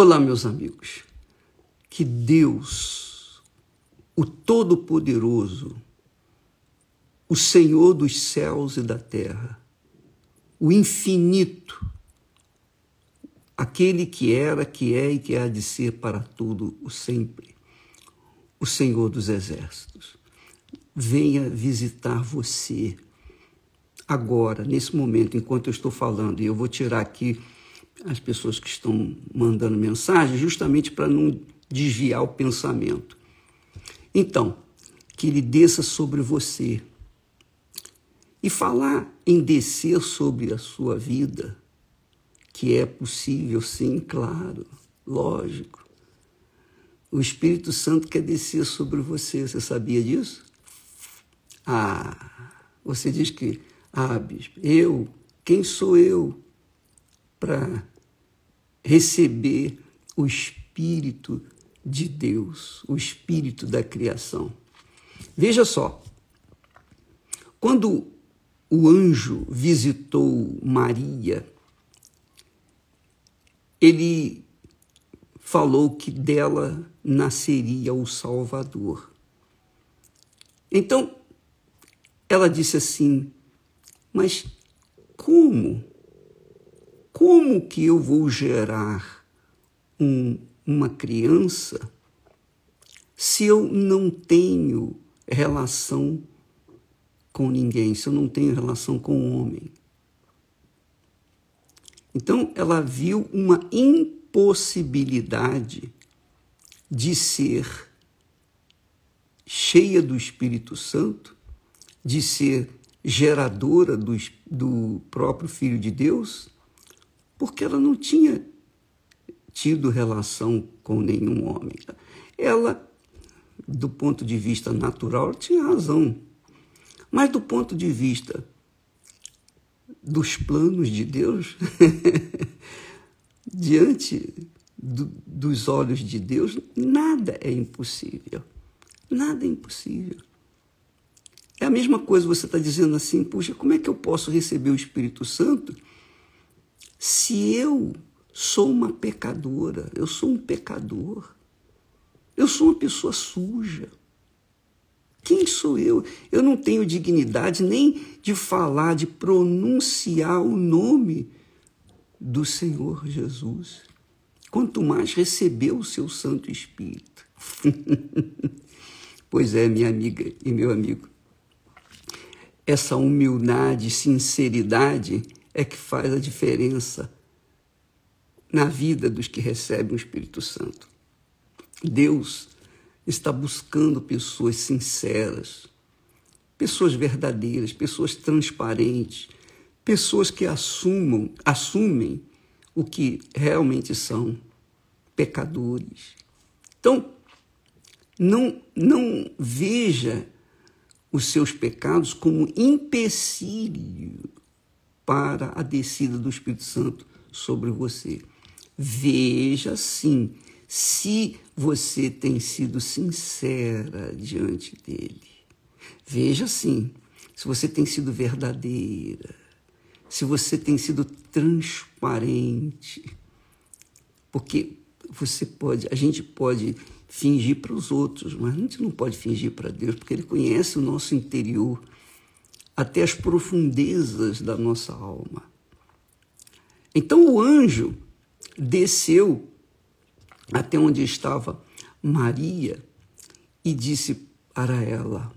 Olá, meus amigos. Que Deus, o Todo-Poderoso, o Senhor dos céus e da terra, o infinito, aquele que era, que é e que há de ser para tudo o sempre, o Senhor dos exércitos, venha visitar você agora, nesse momento, enquanto eu estou falando, e eu vou tirar aqui as pessoas que estão mandando mensagem, justamente para não desviar o pensamento. Então, que ele desça sobre você. E falar em descer sobre a sua vida, que é possível, sim, claro, lógico. O Espírito Santo quer descer sobre você, você sabia disso? Ah, você diz que, ah, bispo, eu, quem sou eu para receber o Espírito de Deus, o Espírito da criação? Veja só, quando o anjo visitou Maria, ele falou que dela nasceria o Salvador. Então, ela disse assim: Mas como? Como que eu vou gerar um, uma criança se eu não tenho relação com ninguém, se eu não tenho relação com o homem? Então, ela viu uma impossibilidade de ser cheia do Espírito Santo, de ser geradora do, do próprio Filho de Deus, porque ela não tinha tido relação com nenhum homem. Ela, do ponto de vista natural, tinha razão. Mas do ponto de vista dos planos de Deus, diante do, dos olhos de Deus, nada é impossível. Nada é impossível. É a mesma coisa você está dizendo assim, puxa, como é que eu posso receber o Espírito Santo se eu sou uma pecadora, eu sou um pecador, eu sou uma pessoa suja. Quem sou eu? Eu não tenho dignidade nem de falar, de pronunciar o nome do Senhor Jesus. Quanto mais receber o seu Santo Espírito. pois é, minha amiga e meu amigo. Essa humildade, sinceridade é que faz a diferença na vida dos que recebem o Espírito Santo. Deus está buscando pessoas sinceras, pessoas verdadeiras, pessoas transparentes, pessoas que assumam, assumem o que realmente são pecadores. Então, não, não veja os seus pecados como empecilho para a descida do Espírito Santo sobre você. Veja sim se você tem sido sincera diante dele. Veja sim se você tem sido verdadeira, se você tem sido transparente. Porque você pode, a gente pode fingir para os outros, mas a gente não pode fingir para Deus, porque Ele conhece o nosso interior, até as profundezas da nossa alma. Então o anjo desceu até onde estava Maria e disse para ela: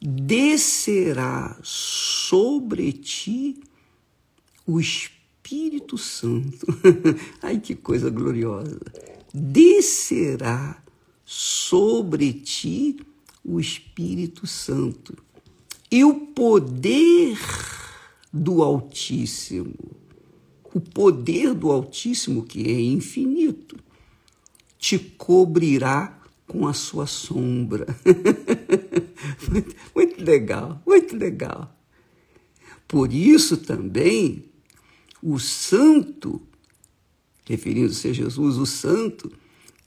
Descerá sobre ti o Espírito Santo. Ai, que coisa gloriosa! Descerá sobre ti o Espírito Santo e o poder do Altíssimo o poder do Altíssimo, que é infinito, te cobrirá com a sua sombra. muito legal, muito legal. Por isso também o santo, referindo-se a Jesus, o santo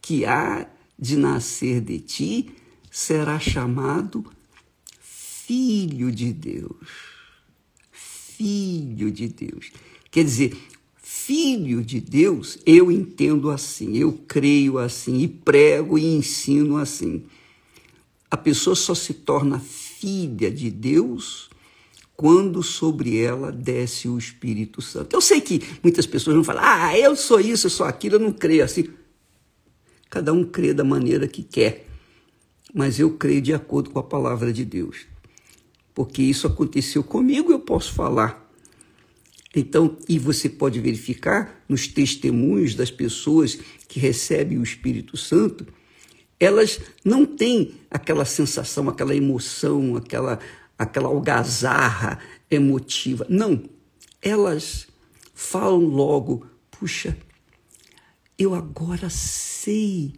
que há de nascer de ti, será chamado Filho de Deus. Filho de Deus. Quer dizer, filho de Deus, eu entendo assim, eu creio assim, e prego e ensino assim. A pessoa só se torna filha de Deus quando sobre ela desce o Espírito Santo. Eu sei que muitas pessoas vão falar, ah, eu sou isso, eu sou aquilo, eu não creio assim. Cada um crê da maneira que quer, mas eu creio de acordo com a palavra de Deus. Porque isso aconteceu comigo, eu posso falar. Então, e você pode verificar nos testemunhos das pessoas que recebem o Espírito Santo, elas não têm aquela sensação, aquela emoção, aquela, aquela algazarra emotiva. Não. Elas falam logo: puxa, eu agora sei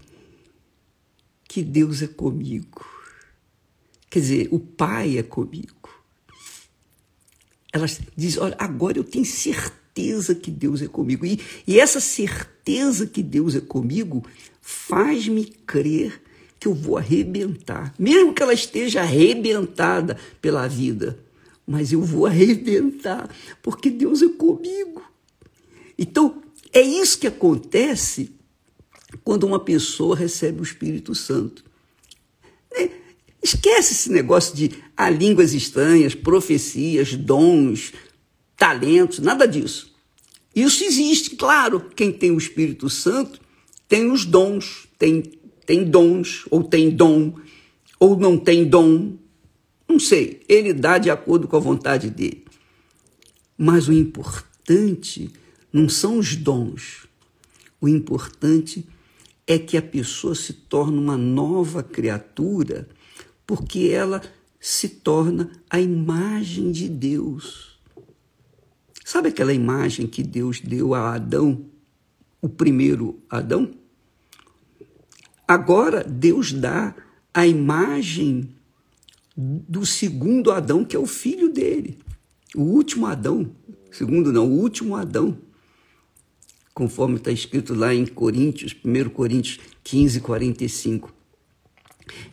que Deus é comigo. Quer dizer, o Pai é comigo. Elas dizem: olha, agora eu tenho certeza que Deus é comigo. E, e essa certeza que Deus é comigo faz-me crer que eu vou arrebentar, mesmo que ela esteja arrebentada pela vida, mas eu vou arrebentar, porque Deus é comigo. Então, é isso que acontece quando uma pessoa recebe o Espírito Santo. É, esquece esse negócio de ah, línguas estranhas, profecias, dons, talentos, nada disso. Isso existe, claro. Quem tem o Espírito Santo tem os dons, tem, tem dons, ou tem dom, ou não tem dom. Não sei, ele dá de acordo com a vontade dele. Mas o importante não são os dons. O importante é que a pessoa se torne uma nova criatura, porque ela se torna a imagem de Deus. Sabe aquela imagem que Deus deu a Adão o primeiro Adão, agora Deus dá a imagem do segundo Adão, que é o filho dele, o último Adão, segundo não, o último Adão, conforme está escrito lá em Coríntios, 1 Coríntios 15, 45.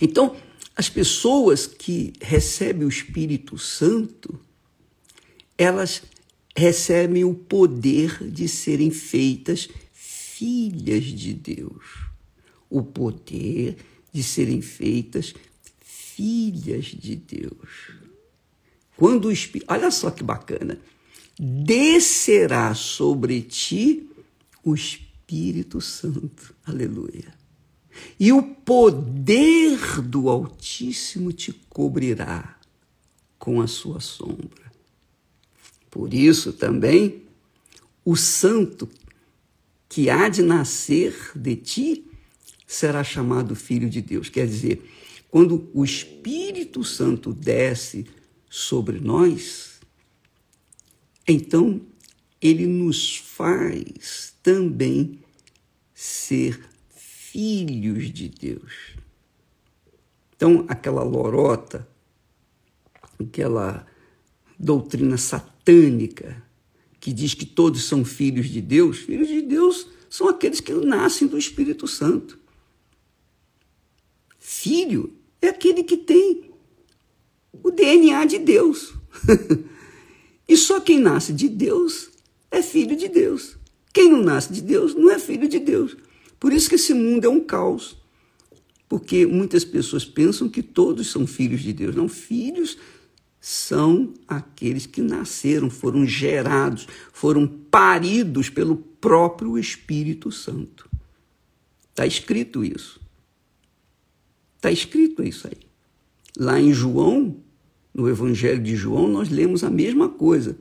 Então, as pessoas que recebem o Espírito Santo, elas recebem o poder de serem feitas filhas de Deus, o poder de serem feitas filhas de Deus. Quando o Espírito, olha só que bacana, descerá sobre ti o Espírito Santo, aleluia. E o poder do Altíssimo te cobrirá com a sua sombra. Por isso também o santo que há de nascer de ti será chamado filho de Deus. Quer dizer, quando o Espírito Santo desce sobre nós, então ele nos faz também ser filhos de Deus. Então, aquela lorota, aquela doutrina satânica que diz que todos são filhos de Deus, filhos de Deus são aqueles que nascem do Espírito Santo. Filho é aquele que tem o DNA de Deus. e só quem nasce de Deus é filho de Deus. Quem não nasce de Deus não é filho de Deus. Por isso que esse mundo é um caos. Porque muitas pessoas pensam que todos são filhos de Deus. Não, filhos são aqueles que nasceram, foram gerados, foram paridos pelo próprio Espírito Santo. Está escrito isso. Está escrito isso aí. Lá em João, no Evangelho de João, nós lemos a mesma coisa.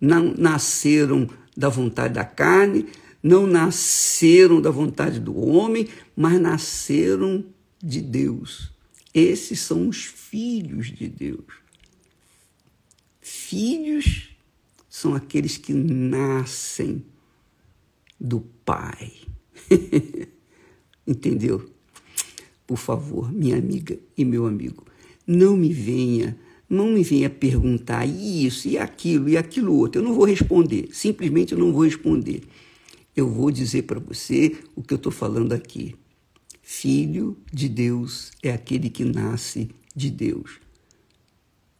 Não nasceram da vontade da carne, não nasceram da vontade do homem, mas nasceram de Deus. Esses são os filhos de Deus. Filhos são aqueles que nascem do Pai. Entendeu? Por favor, minha amiga e meu amigo, não me venha, não me venha perguntar isso e aquilo e aquilo outro. Eu não vou responder, simplesmente eu não vou responder. Eu vou dizer para você o que eu estou falando aqui. Filho de Deus é aquele que nasce de Deus.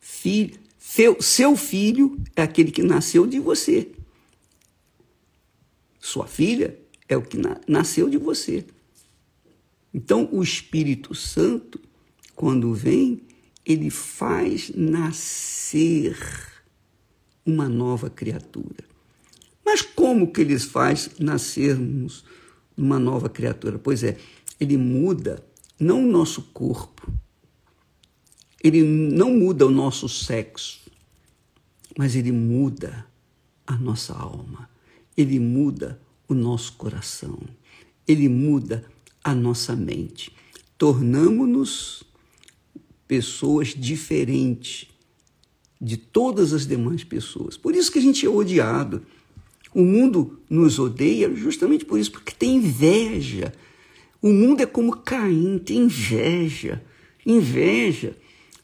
Filho, seu, seu filho é aquele que nasceu de você. Sua filha é o que nasceu de você. Então, o Espírito Santo, quando vem, ele faz nascer uma nova criatura. Mas como que ele faz nascermos uma nova criatura? Pois é, ele muda não o nosso corpo, ele não muda o nosso sexo, mas ele muda a nossa alma, ele muda o nosso coração, ele muda a nossa mente. Tornamos-nos pessoas diferentes de todas as demais pessoas. Por isso que a gente é odiado. O mundo nos odeia justamente por isso, porque tem inveja. O mundo é como Caim, tem inveja. Inveja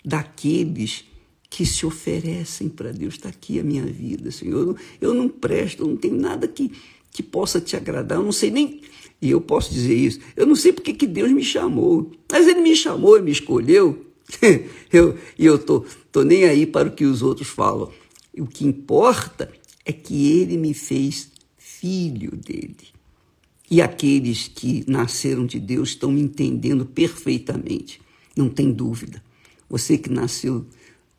daqueles que se oferecem para Deus. Está aqui a minha vida, Senhor. Eu não presto, eu não tenho nada que, que possa te agradar. Eu não sei nem. E eu posso dizer isso. Eu não sei porque que Deus me chamou. Mas Ele me chamou, Ele me escolheu. eu, e eu tô, tô nem aí para o que os outros falam. O que importa é que Ele me fez filho dele. E aqueles que nasceram de Deus estão me entendendo perfeitamente. Não tem dúvida. Você que nasceu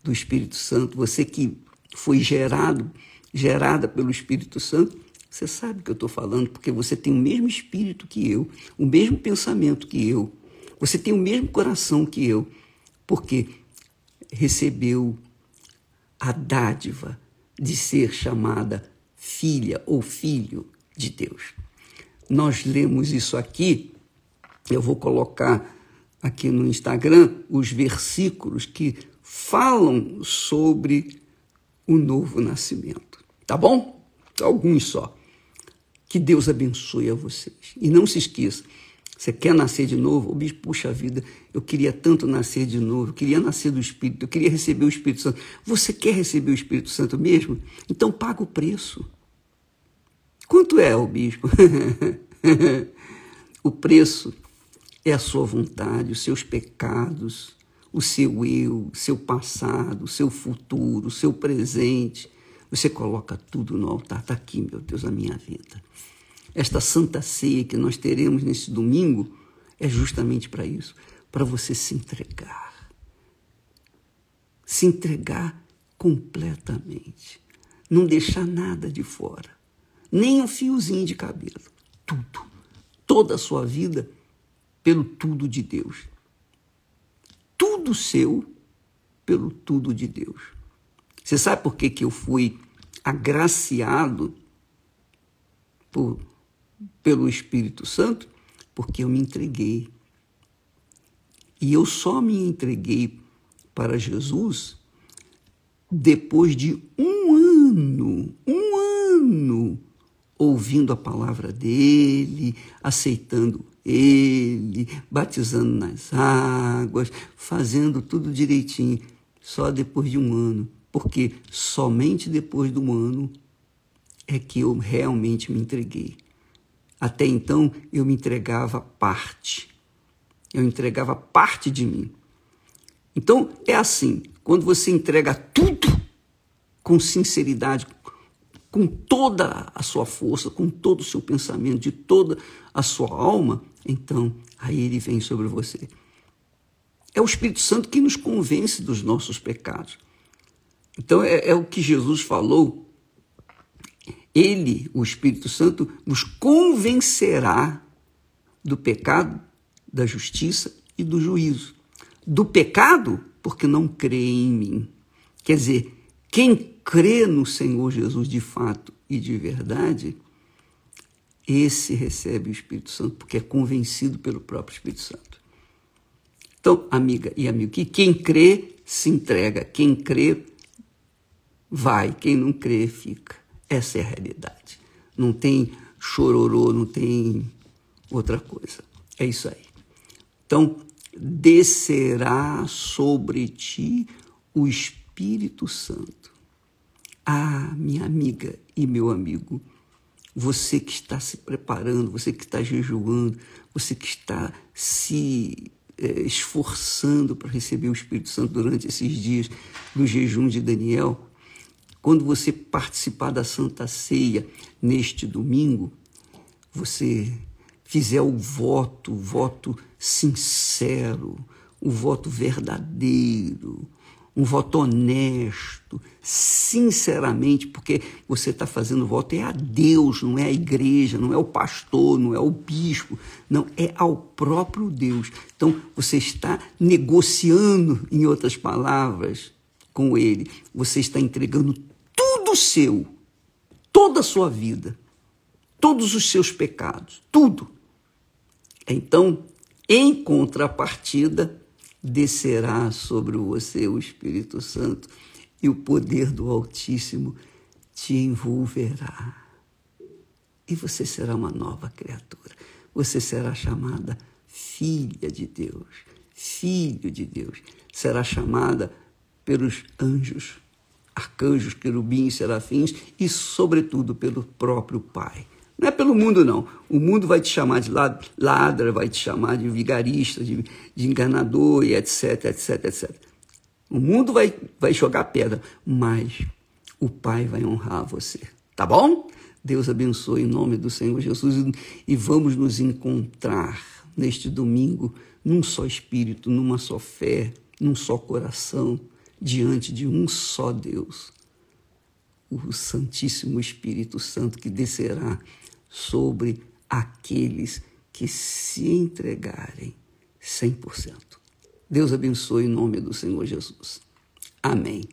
do Espírito Santo, você que foi gerado, gerada pelo Espírito Santo, você sabe o que eu estou falando, porque você tem o mesmo espírito que eu, o mesmo pensamento que eu, você tem o mesmo coração que eu, porque recebeu a dádiva de ser chamada filha ou filho de Deus. Nós lemos isso aqui, eu vou colocar aqui no Instagram os versículos que falam sobre o novo nascimento. Tá bom? Alguns só. Que Deus abençoe a vocês. E não se esqueça, você quer nascer de novo? O bispo, puxa vida, eu queria tanto nascer de novo, eu queria nascer do Espírito, eu queria receber o Espírito Santo. Você quer receber o Espírito Santo mesmo? Então paga o preço. Quanto é, o bispo? o preço é a sua vontade, os seus pecados, o seu eu, o seu passado, o seu futuro, o seu presente. Você coloca tudo no altar. Está aqui, meu Deus, a minha vida. Esta santa ceia que nós teremos nesse domingo é justamente para isso para você se entregar. Se entregar completamente. Não deixar nada de fora. Nem um fiozinho de cabelo. Tudo. Toda a sua vida pelo tudo de Deus. Tudo seu pelo tudo de Deus. Você sabe por que, que eu fui agraciado por, pelo Espírito Santo? Porque eu me entreguei. E eu só me entreguei para Jesus depois de um ano, um ano, ouvindo a palavra dele, aceitando ele, batizando nas águas, fazendo tudo direitinho, só depois de um ano. Porque somente depois de um ano é que eu realmente me entreguei. Até então eu me entregava parte. Eu entregava parte de mim. Então é assim, quando você entrega tudo com sinceridade, com toda a sua força, com todo o seu pensamento, de toda a sua alma, então aí ele vem sobre você. É o Espírito Santo que nos convence dos nossos pecados. Então é, é o que Jesus falou. Ele, o Espírito Santo, nos convencerá do pecado, da justiça e do juízo. Do pecado, porque não crê em mim. Quer dizer, quem crê no Senhor Jesus de fato e de verdade, esse recebe o Espírito Santo porque é convencido pelo próprio Espírito Santo. Então, amiga e amigo, que quem crê se entrega, quem crê vai, quem não crê fica. Essa é a realidade. Não tem chororô, não tem outra coisa. É isso aí. Então, descerá sobre ti o Espírito Santo. Ah, minha amiga e meu amigo, você que está se preparando, você que está jejuando, você que está se é, esforçando para receber o Espírito Santo durante esses dias do jejum de Daniel, quando você participar da Santa Ceia neste domingo, você fizer o voto, o voto sincero, o voto verdadeiro, um voto honesto, sinceramente, porque você está fazendo voto é a Deus, não é a igreja, não é o pastor, não é o bispo, não, é ao próprio Deus. Então você está negociando, em outras palavras, com Ele, você está entregando seu, toda a sua vida, todos os seus pecados, tudo. Então, em contrapartida, descerá sobre você o Espírito Santo e o poder do Altíssimo te envolverá. E você será uma nova criatura. Você será chamada filha de Deus, filho de Deus. Será chamada pelos anjos, arcanjos, querubins, serafins e, sobretudo, pelo próprio Pai. Não é pelo mundo, não. O mundo vai te chamar de ladra, vai te chamar de vigarista, de, de enganador e etc, etc, etc. O mundo vai, vai jogar pedra, mas o Pai vai honrar você. Tá bom? Deus abençoe em nome do Senhor Jesus e vamos nos encontrar neste domingo num só espírito, numa só fé, num só coração, diante de um só Deus, o Santíssimo Espírito Santo que descerá sobre aqueles que se entregarem 100%. Deus abençoe em nome do Senhor Jesus. Amém.